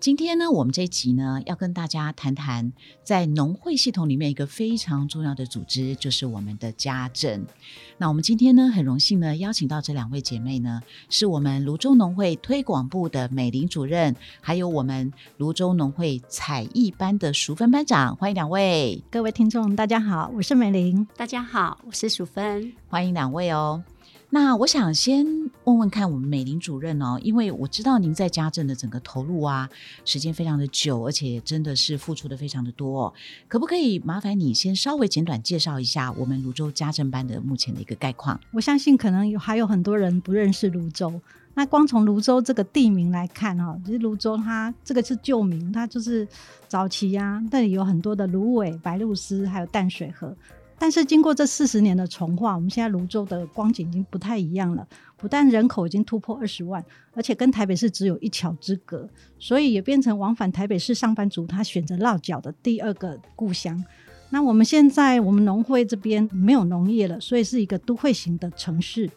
今天呢，我们这一集呢，要跟大家谈谈在农会系统里面一个非常重要的组织，就是我们的家政。那我们今天呢，很荣幸呢，邀请到这两位姐妹呢，是我们泸州农会推广部的美玲主任，还有我们泸州农会才艺班的淑芬班长。欢迎两位，各位听众，大家好，我是美玲。大家好，我是淑芬。欢迎两位哦。那我想先问问看我们美玲主任哦，因为我知道您在家政的整个投入啊，时间非常的久，而且真的是付出的非常的多，哦可不可以麻烦你先稍微简短介绍一下我们泸州家政班的目前的一个概况？我相信可能有还有很多人不认识泸州，那光从泸州这个地名来看哈，其实泸州它这个是旧名，它就是早期呀那里有很多的芦苇、白鹭鸶，还有淡水河。但是经过这四十年的重化，我们现在泸州的光景已经不太一样了。不但人口已经突破二十万，而且跟台北市只有一桥之隔，所以也变成往返台北市上班族他选择落脚的第二个故乡。那我们现在我们农会这边没有农业了，所以是一个都会型的城市。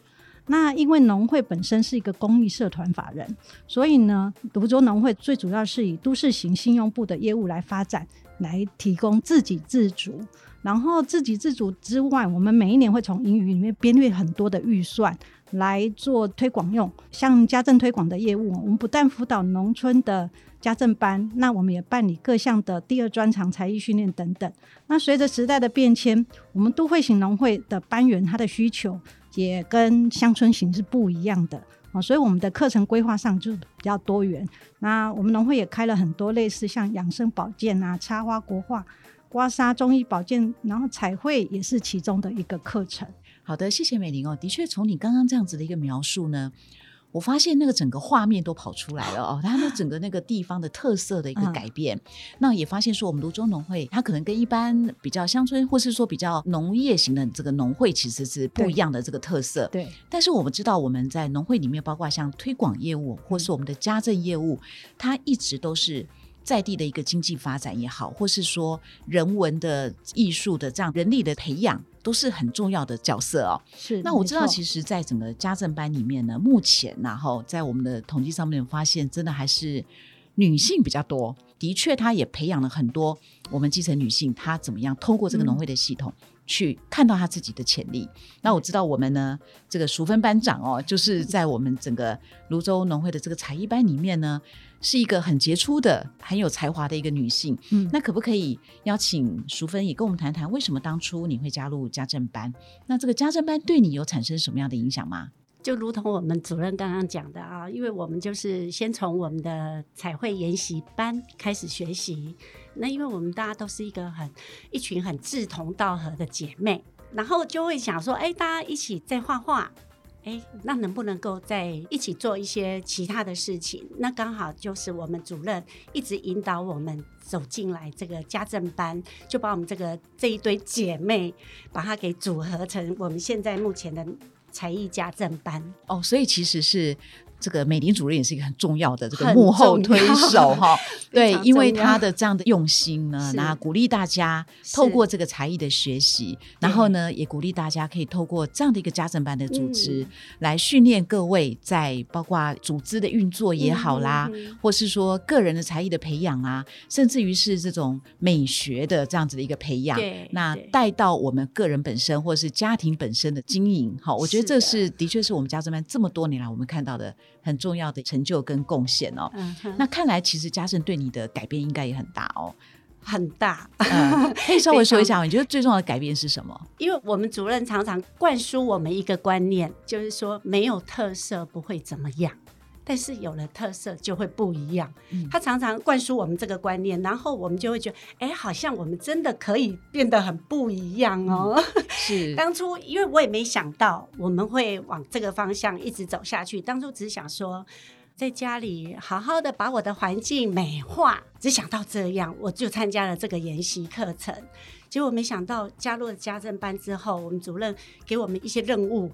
那因为农会本身是一个公益社团法人，所以呢，泸州农会最主要是以都市型信用部的业务来发展，来提供自给自足。然后自给自足之外，我们每一年会从盈余里面编列很多的预算来做推广用，像家政推广的业务，我们不但辅导农村的家政班，那我们也办理各项的第二专长才艺训练等等。那随着时代的变迁，我们都会型农会的班员他的需求也跟乡村型是不一样的啊，所以我们的课程规划上就比较多元。那我们农会也开了很多类似像养生保健啊、插花国画。刮痧、中医保健，然后彩绘也是其中的一个课程。好的，谢谢美玲哦。的确，从你刚刚这样子的一个描述呢，我发现那个整个画面都跑出来了哦。它那整个那个地方的特色的一个改变，那也发现说，我们泸州农会它可能跟一般比较乡村或是说比较农业型的这个农会其实是不一样的这个特色。对。但是我们知道，我们在农会里面，包括像推广业务或是我们的家政业务，它一直都是。在地的一个经济发展也好，或是说人文的艺术的这样人力的培养，都是很重要的角色哦。是。那我知道，其实，在整个家政班里面呢，目前然后在我们的统计上面发现，真的还是女性比较多。的确，她也培养了很多我们基层女性，她怎么样通过这个农会的系统。去看到他自己的潜力。那我知道我们呢，这个淑芬班长哦，就是在我们整个泸州农会的这个才艺班里面呢，是一个很杰出的、很有才华的一个女性。嗯，那可不可以邀请淑芬也跟我们谈谈，为什么当初你会加入家政班？那这个家政班对你有产生什么样的影响吗？就如同我们主任刚刚讲的啊，因为我们就是先从我们的彩绘研习班开始学习。那因为我们大家都是一个很一群很志同道合的姐妹，然后就会想说，哎，大家一起在画画，哎，那能不能够在一起做一些其他的事情？那刚好就是我们主任一直引导我们走进来这个家政班，就把我们这个这一堆姐妹把它给组合成我们现在目前的。才艺家政班哦，所以其实是这个美玲主任也是一个很重要的这个幕后推手哈。对，因为他的这样的用心呢，那鼓励大家透过这个才艺的学习，然后呢，也鼓励大家可以透过这样的一个家政班的组织来训练各位，在包括组织的运作也好啦，或是说个人的才艺的培养啊，甚至于是这种美学的这样子的一个培养，那带到我们个人本身或者是家庭本身的经营，好，我觉得。这是的确是我们家政班这么多年来我们看到的很重要的成就跟贡献哦。那看来其实家政对你的改变应该也很大哦，很大。可以稍微说一下，你觉得最重要的改变是什么？因为我们主任常常灌输我们一个观念，就是说没有特色不会怎么样。但是有了特色就会不一样。他常常灌输我们这个观念，然后我们就会觉得，哎，好像我们真的可以变得很不一样哦。是 当初因为我也没想到我们会往这个方向一直走下去。当初只想说，在家里好好的把我的环境美化，只想到这样，我就参加了这个研习课程。结果没想到加入了家政班之后，我们主任给我们一些任务，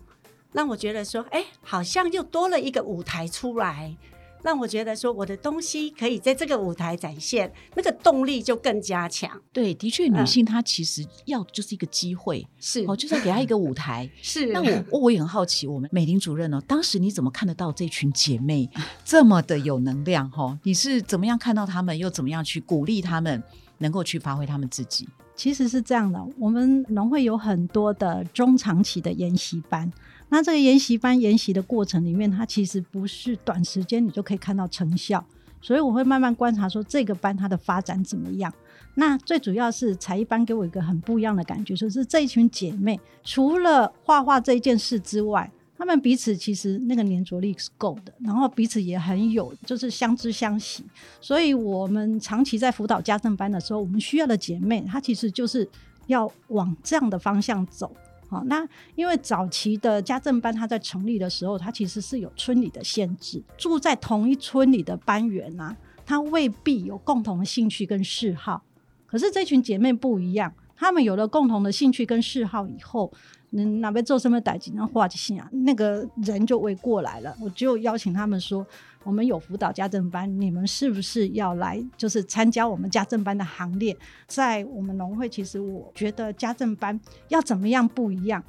让我觉得说，哎，好像又多了一个舞台出来。让我觉得说我的东西可以在这个舞台展现，那个动力就更加强。对，的确，女性她其实要的就是一个机会，是哦，就是要给她一个舞台。是。那我 我也很好奇，我们美玲主任哦，当时你怎么看得到这群姐妹 这么的有能量？哈，你是怎么样看到她们，又怎么样去鼓励她们，能够去发挥她们自己？其实是这样的，我们农会有很多的中长期的研习班。那这个研习班研习的过程里面，它其实不是短时间你就可以看到成效，所以我会慢慢观察说这个班它的发展怎么样。那最主要是才艺班给我一个很不一样的感觉，就是这一群姐妹除了画画这一件事之外，她们彼此其实那个粘着力是够的，然后彼此也很有就是相知相惜。所以我们长期在辅导家政班的时候，我们需要的姐妹，她其实就是要往这样的方向走。好，那因为早期的家政班，它在成立的时候，它其实是有村里的限制，住在同一村里的班员啊，他未必有共同的兴趣跟嗜好。可是这群姐妹不一样，她们有了共同的兴趣跟嗜好以后。嗯，哪边做什么代际，然后画起信啊，那个人就围过来了。我就邀请他们说，我们有辅导家政班，你们是不是要来，就是参加我们家政班的行列？在我们农会，其实我觉得家政班要怎么样不一样，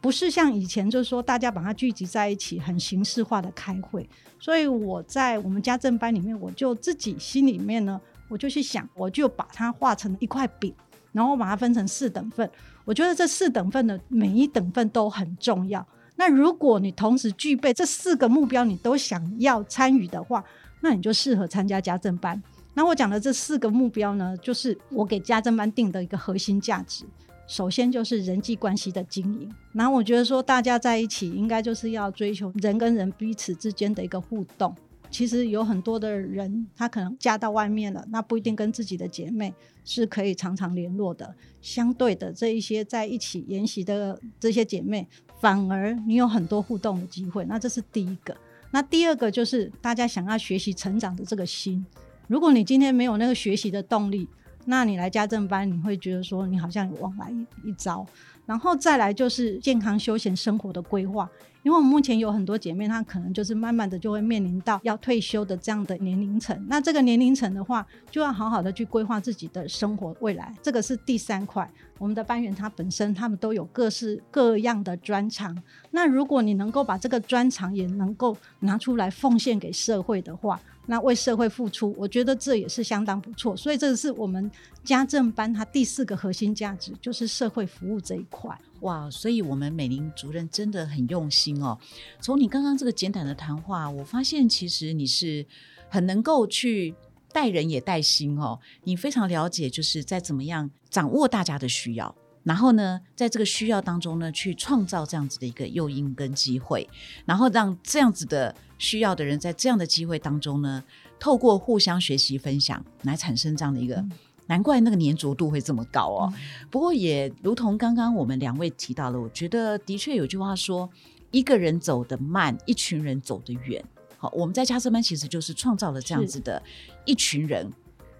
不是像以前就是说大家把它聚集在一起，很形式化的开会。所以我在我们家政班里面，我就自己心里面呢，我就去想，我就把它画成一块饼。然后把它分成四等份，我觉得这四等份的每一等份都很重要。那如果你同时具备这四个目标，你都想要参与的话，那你就适合参加家政班。那我讲的这四个目标呢，就是我给家政班定的一个核心价值。首先就是人际关系的经营。然后我觉得说，大家在一起应该就是要追求人跟人彼此之间的一个互动。其实有很多的人，他可能嫁到外面了，那不一定跟自己的姐妹是可以常常联络的。相对的，这一些在一起研习的这些姐妹，反而你有很多互动的机会。那这是第一个。那第二个就是大家想要学习成长的这个心。如果你今天没有那个学习的动力，那你来家政班，你会觉得说你好像有往来一招。然后再来就是健康休闲生活的规划。因为我们目前有很多姐妹，她可能就是慢慢的就会面临到要退休的这样的年龄层。那这个年龄层的话，就要好好的去规划自己的生活未来。这个是第三块。我们的班员她本身他们都有各式各样的专长。那如果你能够把这个专长也能够拿出来奉献给社会的话，那为社会付出，我觉得这也是相当不错。所以这是我们家政班它第四个核心价值，就是社会服务这一块。哇，所以我们美玲主任真的很用心哦。从你刚刚这个简短的谈话，我发现其实你是很能够去带人也带心哦。你非常了解，就是在怎么样掌握大家的需要，然后呢，在这个需要当中呢，去创造这样子的一个诱因跟机会，然后让这样子的需要的人在这样的机会当中呢，透过互相学习分享来产生这样的一个。难怪那个粘着度会这么高哦。不过也如同刚刚我们两位提到了，我觉得的确有句话说：一个人走得慢，一群人走得远。好，我们在家政班其实就是创造了这样子的一群人，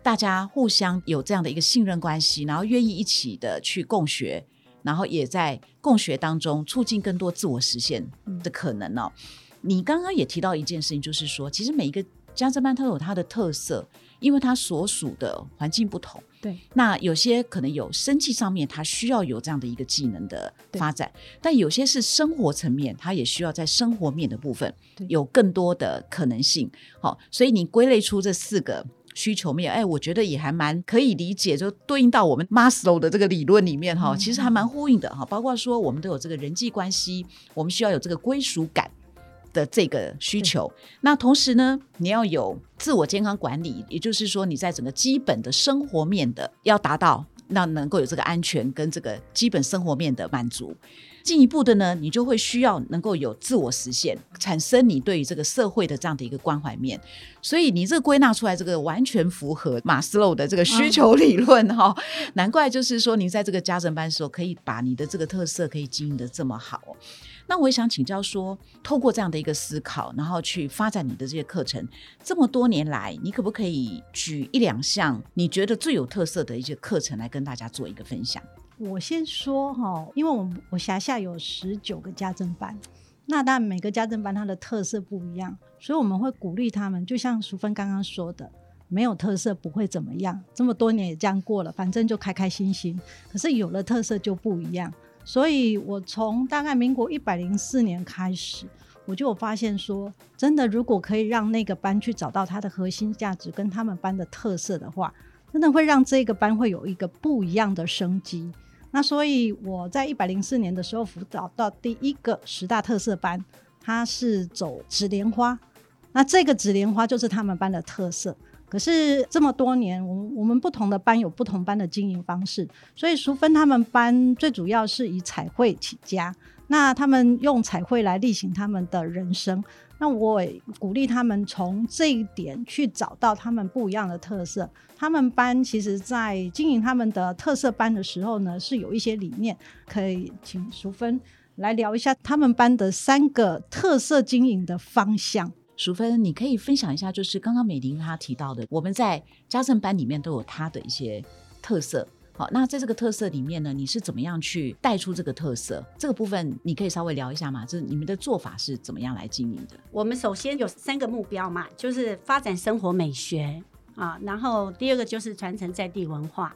大家互相有这样的一个信任关系，然后愿意一起的去共学，然后也在共学当中促进更多自我实现的可能哦。你刚刚也提到一件事情，就是说，其实每一个家政班都有它的特色。因为它所属的环境不同，对，那有些可能有生计上面，它需要有这样的一个技能的发展，但有些是生活层面，它也需要在生活面的部分有更多的可能性。好，所以你归类出这四个需求面，哎，我觉得也还蛮可以理解，就对应到我们 Maslow 的这个理论里面哈，其实还蛮呼应的哈。包括说我们都有这个人际关系，我们需要有这个归属感。的这个需求，那同时呢，你要有自我健康管理，也就是说，你在整个基本的生活面的要达到，那能够有这个安全跟这个基本生活面的满足。进一步的呢，你就会需要能够有自我实现，产生你对于这个社会的这样的一个关怀面。所以你这个归纳出来，这个完全符合马斯洛的这个需求理论哈。难怪就是说，你在这个家政班的时候，可以把你的这个特色可以经营的这么好。那我也想请教说，透过这样的一个思考，然后去发展你的这些课程，这么多年来，你可不可以举一两项你觉得最有特色的一些课程来跟大家做一个分享？我先说哈，因为我我辖下有十九个家政班，那当然每个家政班它的特色不一样，所以我们会鼓励他们，就像淑芬刚刚说的，没有特色不会怎么样，这么多年也这样过了，反正就开开心心。可是有了特色就不一样，所以我从大概民国一百零四年开始，我就发现说，真的如果可以让那个班去找到它的核心价值跟他们班的特色的话，真的会让这个班会有一个不一样的生机。那所以我在一百零四年的时候辅导到第一个十大特色班，它是走纸莲花，那这个纸莲花就是他们班的特色。可是这么多年，我我们不同的班有不同班的经营方式，所以淑芬他们班最主要是以彩绘起家，那他们用彩绘来例行他们的人生。那我鼓励他们从这一点去找到他们不一样的特色。他们班其实，在经营他们的特色班的时候呢，是有一些理念，可以请淑芬来聊一下他们班的三个特色经营的方向。淑芬，你可以分享一下，就是刚刚美玲她提到的，我们在家政班里面都有它的一些特色。好，那在这个特色里面呢，你是怎么样去带出这个特色？这个部分你可以稍微聊一下吗？就是你们的做法是怎么样来经营的？我们首先有三个目标嘛，就是发展生活美学啊，然后第二个就是传承在地文化，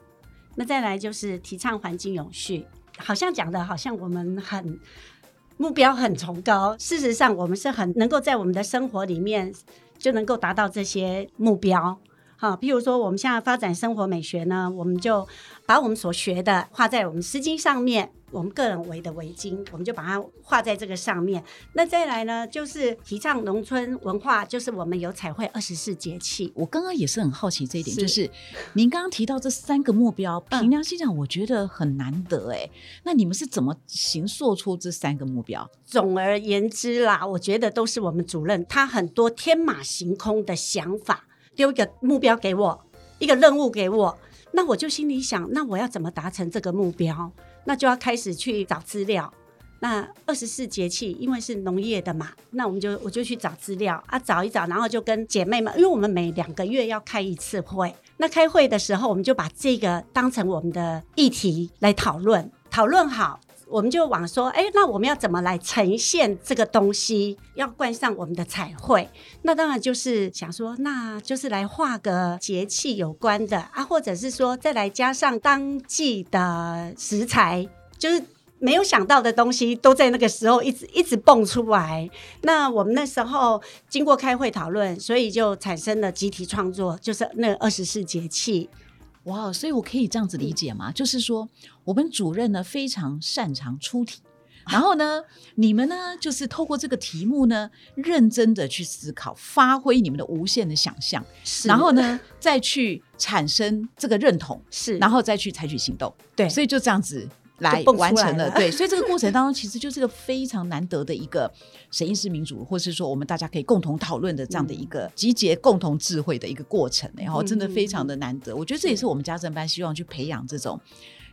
那再来就是提倡环境永续。好像讲的好像我们很目标很崇高，事实上我们是很能够在我们的生活里面就能够达到这些目标。好，譬如说我们现在发展生活美学呢，我们就把我们所学的画在我们丝巾上面，我们个人围的围巾，我们就把它画在这个上面。那再来呢，就是提倡农村文化，就是我们有彩绘二十四节气。我刚刚也是很好奇这一点，就是您刚刚提到这三个目标，凭良心讲，我觉得很难得哎。那你们是怎么形塑出这三个目标？总而言之啦，我觉得都是我们主任他很多天马行空的想法。丢一个目标给我，一个任务给我，那我就心里想，那我要怎么达成这个目标？那就要开始去找资料。那二十四节气，因为是农业的嘛，那我们就我就去找资料啊，找一找，然后就跟姐妹们，因为我们每两个月要开一次会，那开会的时候，我们就把这个当成我们的议题来讨论，讨论好。我们就往说，哎，那我们要怎么来呈现这个东西？要冠上我们的彩绘，那当然就是想说，那就是来画个节气有关的啊，或者是说再来加上当季的食材，就是没有想到的东西都在那个时候一直 一直蹦出来。那我们那时候经过开会讨论，所以就产生了集体创作，就是那二十四节气。哇，所以我可以这样子理解吗？就是说，我们主任呢非常擅长出题，然后呢，你们呢就是透过这个题目呢，认真的去思考，发挥你们的无限的想象，然后呢再去产生这个认同，是，然后再去采取行动，对，所以就这样子。来完成了，对，所以这个过程当中其实就是个非常难得的一个审议式民主，或是说我们大家可以共同讨论的这样的一个集结共同智慧的一个过程，然后真的非常的难得。我觉得这也是我们家政班希望去培养这种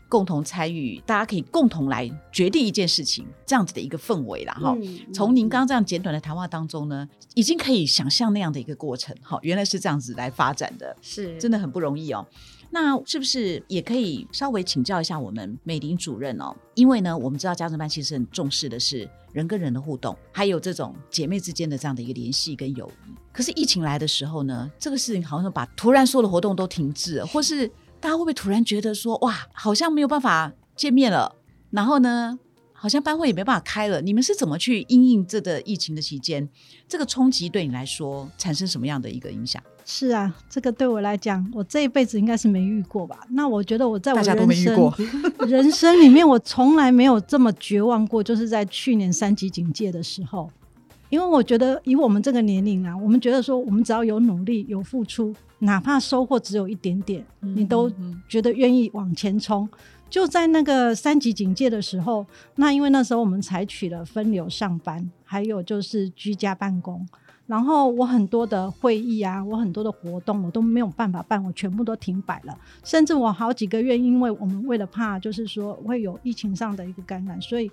共同参与，大家可以共同来决定一件事情这样子的一个氛围啦。哈，从您刚刚这样简短的谈话当中呢，已经可以想象那样的一个过程。哈，原来是这样子来发展的，是真的很不容易哦。那是不是也可以稍微请教一下我们美玲主任哦？因为呢，我们知道家政班其实很重视的是人跟人的互动，还有这种姐妹之间的这样的一个联系跟友谊。可是疫情来的时候呢，这个事情好像把突然所有的活动都停滞了，或是大家会不会突然觉得说，哇，好像没有办法见面了？然后呢，好像班会也没办法开了。你们是怎么去应应这个疫情的期间，这个冲击对你来说产生什么样的一个影响？是啊，这个对我来讲，我这一辈子应该是没遇过吧？那我觉得我在我人生人生里面，我从来没有这么绝望过，就是在去年三级警戒的时候。因为我觉得以我们这个年龄啊，我们觉得说，我们只要有努力、有付出，哪怕收获只有一点点，你都觉得愿意往前冲。就在那个三级警戒的时候，那因为那时候我们采取了分流上班，还有就是居家办公。然后我很多的会议啊，我很多的活动我都没有办法办，我全部都停摆了。甚至我好几个月，因为我们为了怕就是说会有疫情上的一个感染，所以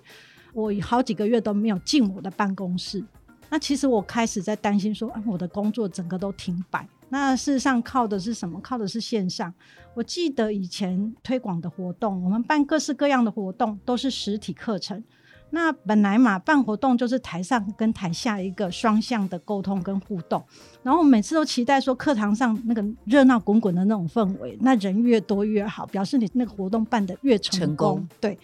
我好几个月都没有进我的办公室。那其实我开始在担心说，啊，我的工作整个都停摆。那事实上靠的是什么？靠的是线上。我记得以前推广的活动，我们办各式各样的活动都是实体课程。那本来嘛，办活动就是台上跟台下一个双向的沟通跟互动，然后每次都期待说课堂上那个热闹滚滚的那种氛围，那人越多越好，表示你那个活动办得越成功。对，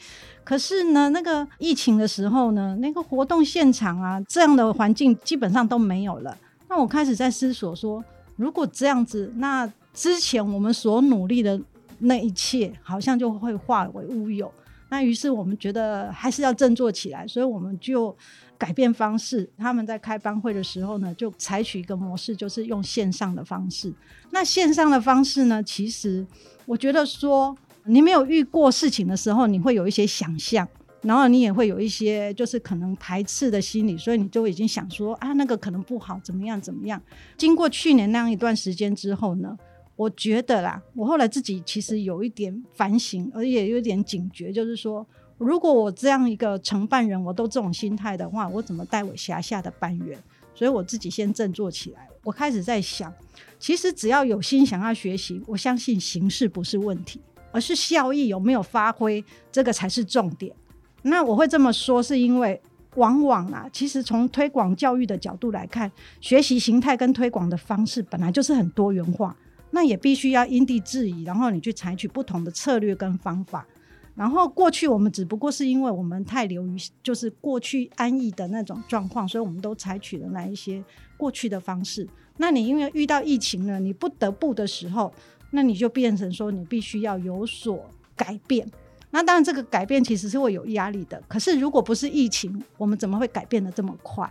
可是呢，那个疫情的时候呢，那个活动现场啊，这样的环境基本上都没有了。那我开始在思索说，如果这样子，那之前我们所努力的那一切，好像就会化为乌有。那于是我们觉得还是要振作起来，所以我们就改变方式。他们在开班会的时候呢，就采取一个模式，就是用线上的方式。那线上的方式呢，其实我觉得说，你没有遇过事情的时候，你会有一些想象，然后你也会有一些就是可能排斥的心理，所以你就已经想说啊，那个可能不好，怎么样怎么样。经过去年那样一段时间之后呢？我觉得啦，我后来自己其实有一点反省，而也有点警觉，就是说，如果我这样一个承办人，我都这种心态的话，我怎么带我辖下的班员？所以我自己先振作起来。我开始在想，其实只要有心想要学习，我相信形式不是问题，而是效益有没有发挥，这个才是重点。那我会这么说，是因为往往啊，其实从推广教育的角度来看，学习形态跟推广的方式本来就是很多元化。那也必须要因地制宜，然后你去采取不同的策略跟方法。然后过去我们只不过是因为我们太流于就是过去安逸的那种状况，所以我们都采取了那一些过去的方式。那你因为遇到疫情了，你不得不的时候，那你就变成说你必须要有所改变。那当然这个改变其实是会有压力的。可是如果不是疫情，我们怎么会改变的这么快？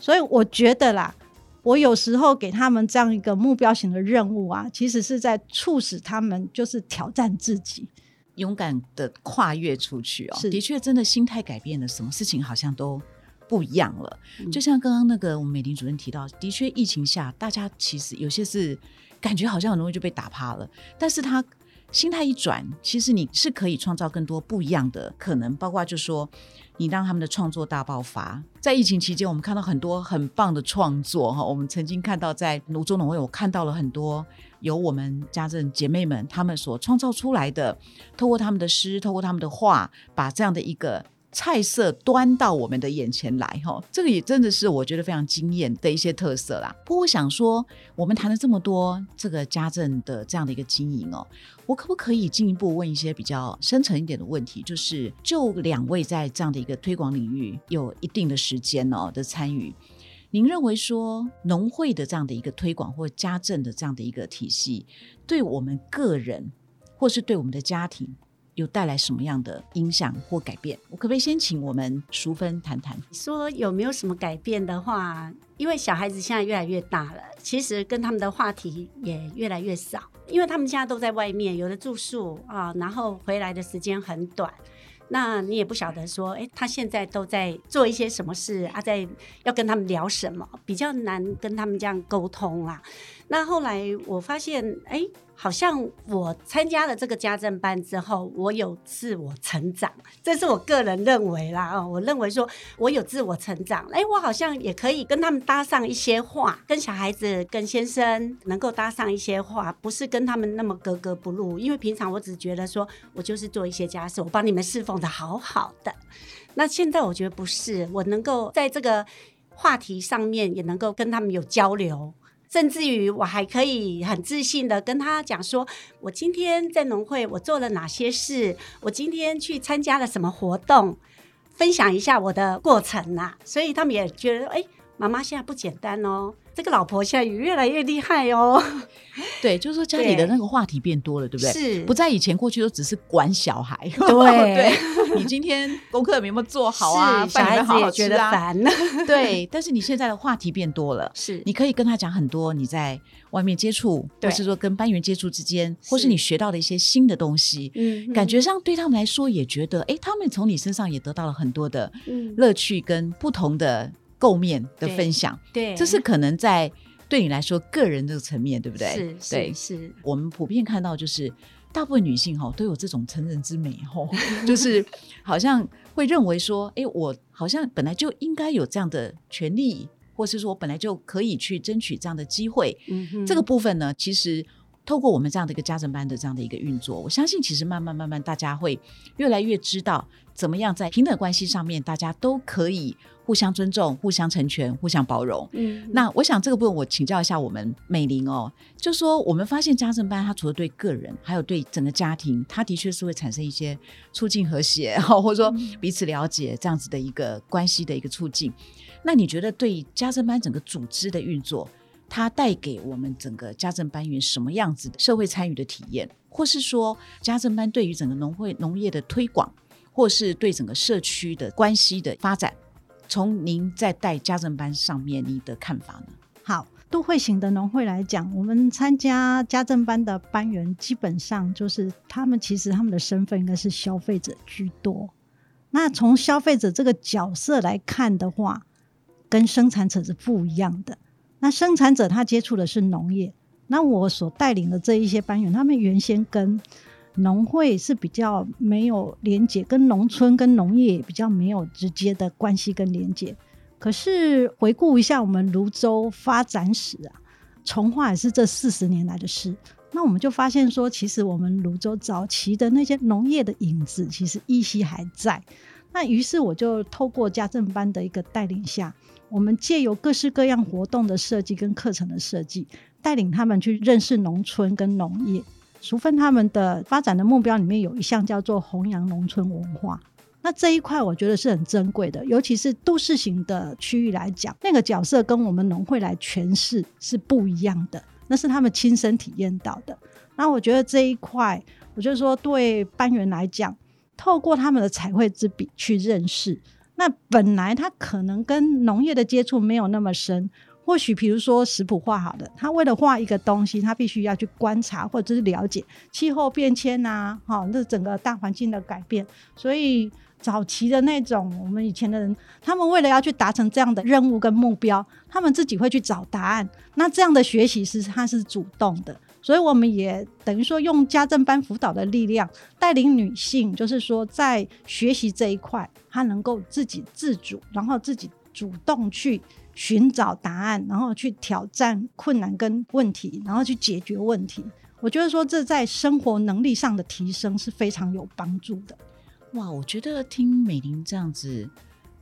所以我觉得啦。我有时候给他们这样一个目标型的任务啊，其实是在促使他们就是挑战自己，勇敢的跨越出去哦。的确，真的心态改变了，什么事情好像都不一样了。就像刚刚那个我们美玲主任提到，的确疫情下，大家其实有些是感觉好像很容易就被打趴了，但是他。心态一转，其实你是可以创造更多不一样的可能，包括就说你让他们的创作大爆发。在疫情期间，我们看到很多很棒的创作哈。我们曾经看到在泸州农会，我看到了很多由我们家政姐妹们他们所创造出来的，透过他们的诗，透过他们的画，把这样的一个。菜色端到我们的眼前来，哈，这个也真的是我觉得非常惊艳的一些特色啦。不过我想说，我们谈了这么多这个家政的这样的一个经营哦，我可不可以进一步问一些比较深层一点的问题？就是就两位在这样的一个推广领域有一定的时间哦的参与，您认为说农会的这样的一个推广或家政的这样的一个体系，对我们个人或是对我们的家庭？有带来什么样的影响或改变？我可不可以先请我们淑芬谈谈？说有没有什么改变的话，因为小孩子现在越来越大了，其实跟他们的话题也越来越少，因为他们现在都在外面，有的住宿啊，然后回来的时间很短。那你也不晓得说，哎，他现在都在做一些什么事啊？在要跟他们聊什么？比较难跟他们这样沟通啊。那后来我发现，哎，好像我参加了这个家政班之后，我有自我成长，这是我个人认为啦。哦，我认为说我有自我成长，哎，我好像也可以跟他们搭上一些话，跟小孩子、跟先生能够搭上一些话，不是跟他们那么格格不入。因为平常我只觉得说我就是做一些家事，我帮你们侍奉的好好的。那现在我觉得不是，我能够在这个话题上面也能够跟他们有交流。甚至于我还可以很自信的跟他讲说，我今天在农会我做了哪些事，我今天去参加了什么活动，分享一下我的过程呐。所以他们也觉得，哎，妈妈现在不简单哦。这个老婆现在也越来越厉害哦。对，就是说家里的那个话题变多了，对不对？是，不在以前过去都只是管小孩。对，对 你今天功课有没有做好啊？小孩子也觉得烦。对，但是你现在的话题变多了，是，你可以跟他讲很多你在外面接触，或是说跟班员接触之间，或是你学到的一些新的东西。嗯，感觉上对他们来说也觉得，哎，他们从你身上也得到了很多的乐趣跟不同的。构面的分享，对，这是可能在对你来说个人这个层面对不对？是，对，是我们普遍看到就是。大部分女性哈都有这种成人之美哈，就是好像会认为说，哎，我好像本来就应该有这样的权利，或是说我本来就可以去争取这样的机会。嗯，这个部分呢，其实透过我们这样的一个家政班的这样的一个运作，我相信其实慢慢慢慢大家会越来越知道，怎么样在平等关系上面，大家都可以。互相尊重、互相成全、互相包容。嗯，那我想这个部分我请教一下我们美玲哦，就说我们发现家政班它除了对个人，还有对整个家庭，它的确是会产生一些促进和谐，或者说彼此了解这样子的一个关系的一个促进。那你觉得对家政班整个组织的运作，它带给我们整个家政班员什么样子的社会参与的体验，或是说家政班对于整个农会农业的推广，或是对整个社区的关系的发展？从您在带家政班上面，你的看法呢？好，都会型的农会来讲，我们参加家政班的班员，基本上就是他们其实他们的身份应该是消费者居多。那从消费者这个角色来看的话，跟生产者是不一样的。那生产者他接触的是农业，那我所带领的这一些班员，他们原先跟农会是比较没有连接，跟农村跟农业比较没有直接的关系跟连接。可是回顾一下我们泸州发展史啊，从化也是这四十年来的事。那我们就发现说，其实我们泸州早期的那些农业的影子，其实依稀还在。那于是我就透过家政班的一个带领下，我们借由各式各样活动的设计跟课程的设计，带领他们去认识农村跟农业。淑芬他们的发展的目标里面有一项叫做弘扬农村文化，那这一块我觉得是很珍贵的，尤其是都市型的区域来讲，那个角色跟我们农会来诠释是不一样的，那是他们亲身体验到的。那我觉得这一块，我就说对班员来讲，透过他们的彩绘之笔去认识，那本来他可能跟农业的接触没有那么深。或许，比如说食谱画好的，他为了画一个东西，他必须要去观察或者是了解气候变迁呐，哈，那整个大环境的改变。所以早期的那种，我们以前的人，他们为了要去达成这样的任务跟目标，他们自己会去找答案。那这样的学习是他是主动的，所以我们也等于说用家政班辅导的力量，带领女性，就是说在学习这一块，她能够自己自主，然后自己主动去。寻找答案，然后去挑战困难跟问题，然后去解决问题。我觉得说这在生活能力上的提升是非常有帮助的。哇，我觉得听美玲这样子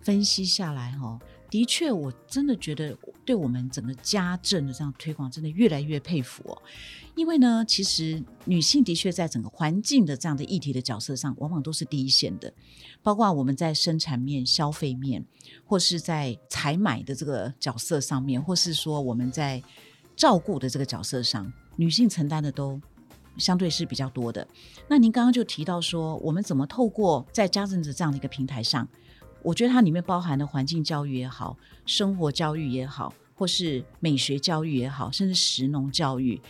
分析下来，哈，的确，我真的觉得对我们整个家政的这样推广，真的越来越佩服哦。因为呢，其实女性的确在整个环境的这样的议题的角色上，往往都是第一线的。包括我们在生产面、消费面，或是在采买的这个角色上面，或是说我们在照顾的这个角色上，女性承担的都相对是比较多的。那您刚刚就提到说，我们怎么透过在家政的这样的一个平台上，我觉得它里面包含的环境教育也好，生活教育也好，或是美学教育也好，甚至食农教育。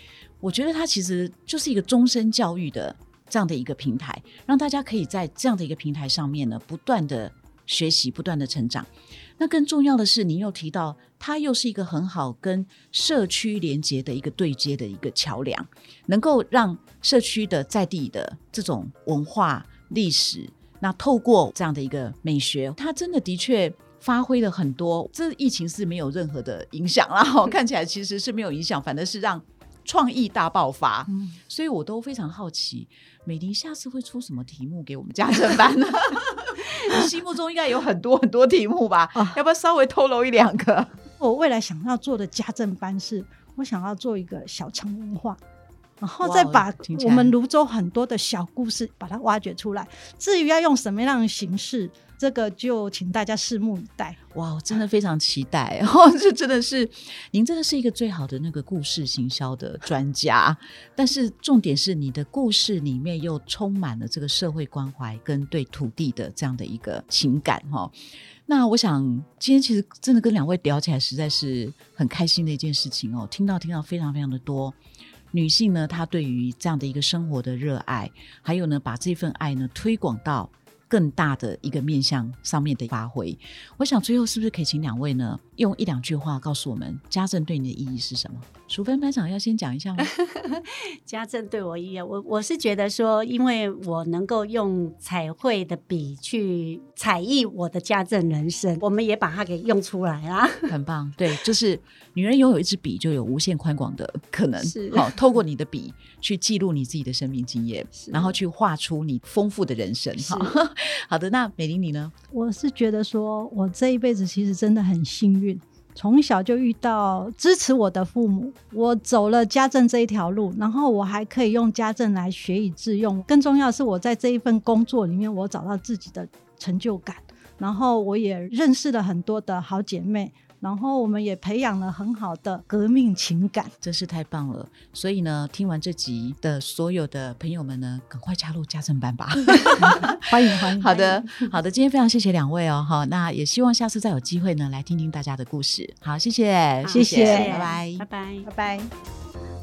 我觉得它其实就是一个终身教育的这样的一个平台，让大家可以在这样的一个平台上面呢，不断的学习，不断的成长。那更重要的是，您又提到它又是一个很好跟社区连接的一个对接的一个桥梁，能够让社区的在地的这种文化历史，那透过这样的一个美学，它真的的确发挥了很多。这疫情是没有任何的影响啦，看起来其实是没有影响，反而是让。创意大爆发，所以我都非常好奇，美玲下次会出什么题目给我们家政班呢？你 心目中应该有很多很多题目吧？要不要稍微透露一两个？我未来想要做的家政班是，我想要做一个小城文化。然后再把我们泸州很多的小故事把它挖掘出来。至于要用什么样的形式，这个就请大家拭目以待。哇，我真的非常期待哦！这真的是您真的是一个最好的那个故事行销的专家。但是重点是你的故事里面又充满了这个社会关怀跟对土地的这样的一个情感哈。那我想今天其实真的跟两位聊起来实在是很开心的一件事情哦。听到听到非常非常的多。女性呢，她对于这样的一个生活的热爱，还有呢，把这份爱呢推广到更大的一个面向上面的发挥。我想最后是不是可以请两位呢，用一两句话告诉我们家政对你的意义是什么？淑芬班长要先讲一下吗？家政对我意义，我我是觉得说，因为我能够用彩绘的笔去彩艺我的家政人生，我们也把它给用出来啦，很棒。对，就是女人拥有一支笔，就有无限宽广的可能。是好，透过你的笔去记录你自己的生命经验，然后去画出你丰富的人生。哈，好的。那美玲你呢？我是觉得说，我这一辈子其实真的很幸运。从小就遇到支持我的父母，我走了家政这一条路，然后我还可以用家政来学以致用。更重要是，我在这一份工作里面，我找到自己的成就感，然后我也认识了很多的好姐妹。然后我们也培养了很好的革命情感，真是太棒了。所以呢，听完这集的所有的朋友们呢，赶快加入家政班吧！欢迎欢迎。好的好的，今天非常谢谢两位哦，哈，那也希望下次再有机会呢，来听听大家的故事。好，谢谢谢谢，拜拜拜拜拜拜。